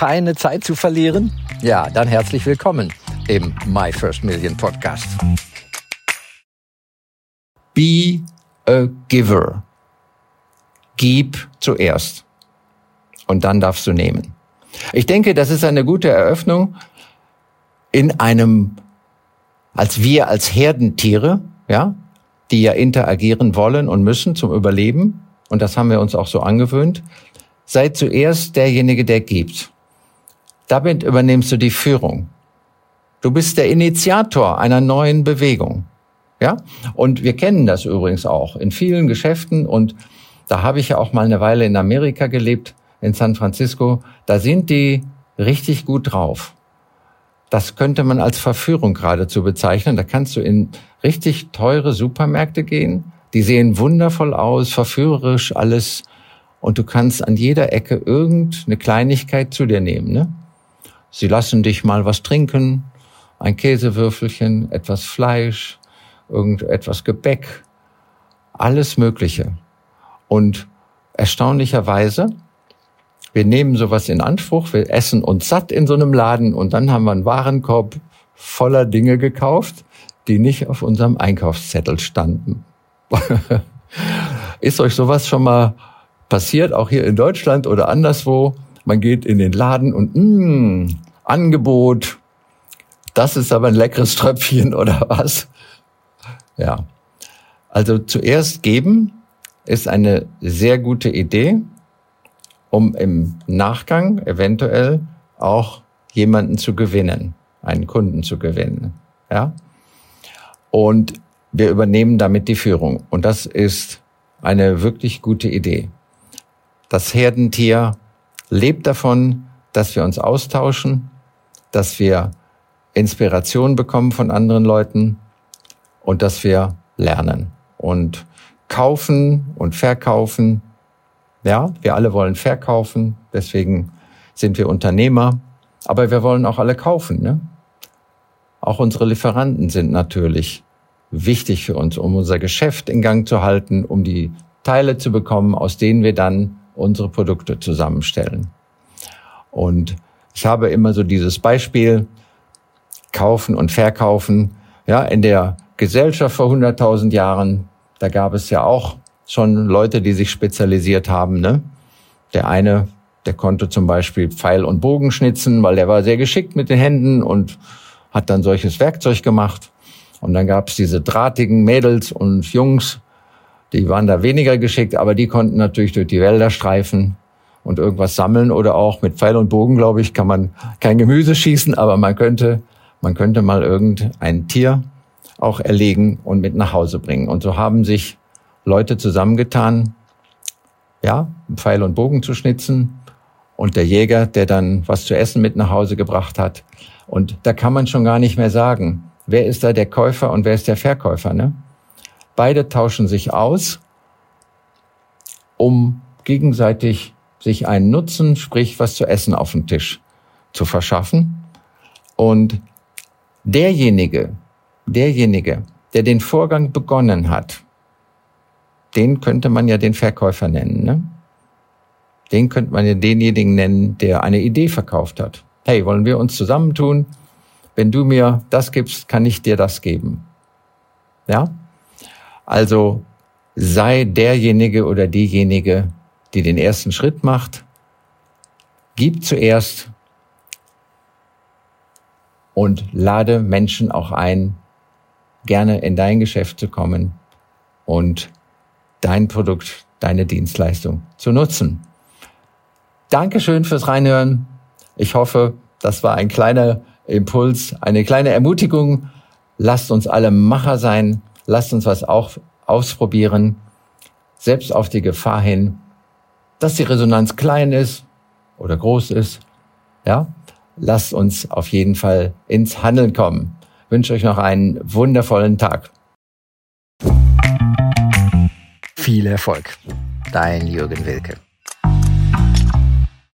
keine Zeit zu verlieren? Ja, dann herzlich willkommen im My First Million Podcast. Be a giver. Gib zuerst. Und dann darfst du nehmen. Ich denke, das ist eine gute Eröffnung in einem, als wir als Herdentiere, ja, die ja interagieren wollen und müssen zum Überleben. Und das haben wir uns auch so angewöhnt. Sei zuerst derjenige, der gibt. Damit übernimmst du die Führung. Du bist der Initiator einer neuen Bewegung. Ja? Und wir kennen das übrigens auch in vielen Geschäften und da habe ich ja auch mal eine Weile in Amerika gelebt, in San Francisco. Da sind die richtig gut drauf. Das könnte man als Verführung geradezu bezeichnen. Da kannst du in richtig teure Supermärkte gehen. Die sehen wundervoll aus, verführerisch alles und du kannst an jeder Ecke irgendeine Kleinigkeit zu dir nehmen. Ne? Sie lassen dich mal was trinken, ein Käsewürfelchen, etwas Fleisch, irgendetwas Gebäck, alles Mögliche. Und erstaunlicherweise, wir nehmen sowas in Anspruch, wir essen uns satt in so einem Laden und dann haben wir einen Warenkorb voller Dinge gekauft, die nicht auf unserem Einkaufszettel standen. Ist euch sowas schon mal passiert, auch hier in Deutschland oder anderswo. Man geht in den Laden und mh, mm, Angebot, das ist aber ein leckeres Tröpfchen oder was? Ja. Also zuerst geben ist eine sehr gute Idee, um im Nachgang eventuell auch jemanden zu gewinnen, einen Kunden zu gewinnen. Ja. Und wir übernehmen damit die Führung. Und das ist eine wirklich gute Idee. Das Herdentier lebt davon, dass wir uns austauschen, dass wir Inspiration bekommen von anderen Leuten und dass wir lernen und kaufen und verkaufen. Ja, wir alle wollen verkaufen, deswegen sind wir Unternehmer, aber wir wollen auch alle kaufen. Ne? Auch unsere Lieferanten sind natürlich wichtig für uns, um unser Geschäft in Gang zu halten, um die Teile zu bekommen, aus denen wir dann unsere Produkte zusammenstellen. Und ich habe immer so dieses Beispiel, kaufen und verkaufen. Ja, in der Gesellschaft vor 100.000 Jahren, da gab es ja auch schon Leute, die sich spezialisiert haben. Ne? Der eine, der konnte zum Beispiel Pfeil und Bogen schnitzen, weil der war sehr geschickt mit den Händen und hat dann solches Werkzeug gemacht. Und dann gab es diese drahtigen Mädels und Jungs, die waren da weniger geschickt, aber die konnten natürlich durch die Wälder streifen und irgendwas sammeln oder auch mit Pfeil und Bogen, glaube ich, kann man kein Gemüse schießen, aber man könnte, man könnte mal irgendein Tier auch erlegen und mit nach Hause bringen. Und so haben sich Leute zusammengetan, ja, Pfeil und Bogen zu schnitzen und der Jäger, der dann was zu essen mit nach Hause gebracht hat. Und da kann man schon gar nicht mehr sagen, wer ist da der Käufer und wer ist der Verkäufer, ne? Beide tauschen sich aus, um gegenseitig sich einen Nutzen, sprich was zu essen auf den Tisch zu verschaffen. Und derjenige, derjenige, der den Vorgang begonnen hat, den könnte man ja den Verkäufer nennen. Ne? Den könnte man ja denjenigen nennen, der eine Idee verkauft hat. Hey, wollen wir uns zusammentun? Wenn du mir das gibst, kann ich dir das geben. Ja? Also sei derjenige oder diejenige, die den ersten Schritt macht. Gib zuerst und lade Menschen auch ein, gerne in dein Geschäft zu kommen und dein Produkt, deine Dienstleistung zu nutzen. Dankeschön fürs Reinhören. Ich hoffe, das war ein kleiner Impuls, eine kleine Ermutigung. Lasst uns alle Macher sein. Lasst uns was auch ausprobieren, selbst auf die Gefahr hin, dass die Resonanz klein ist oder groß ist. Ja, lasst uns auf jeden Fall ins Handeln kommen. Ich wünsche euch noch einen wundervollen Tag. Viel Erfolg. Dein Jürgen Wilke.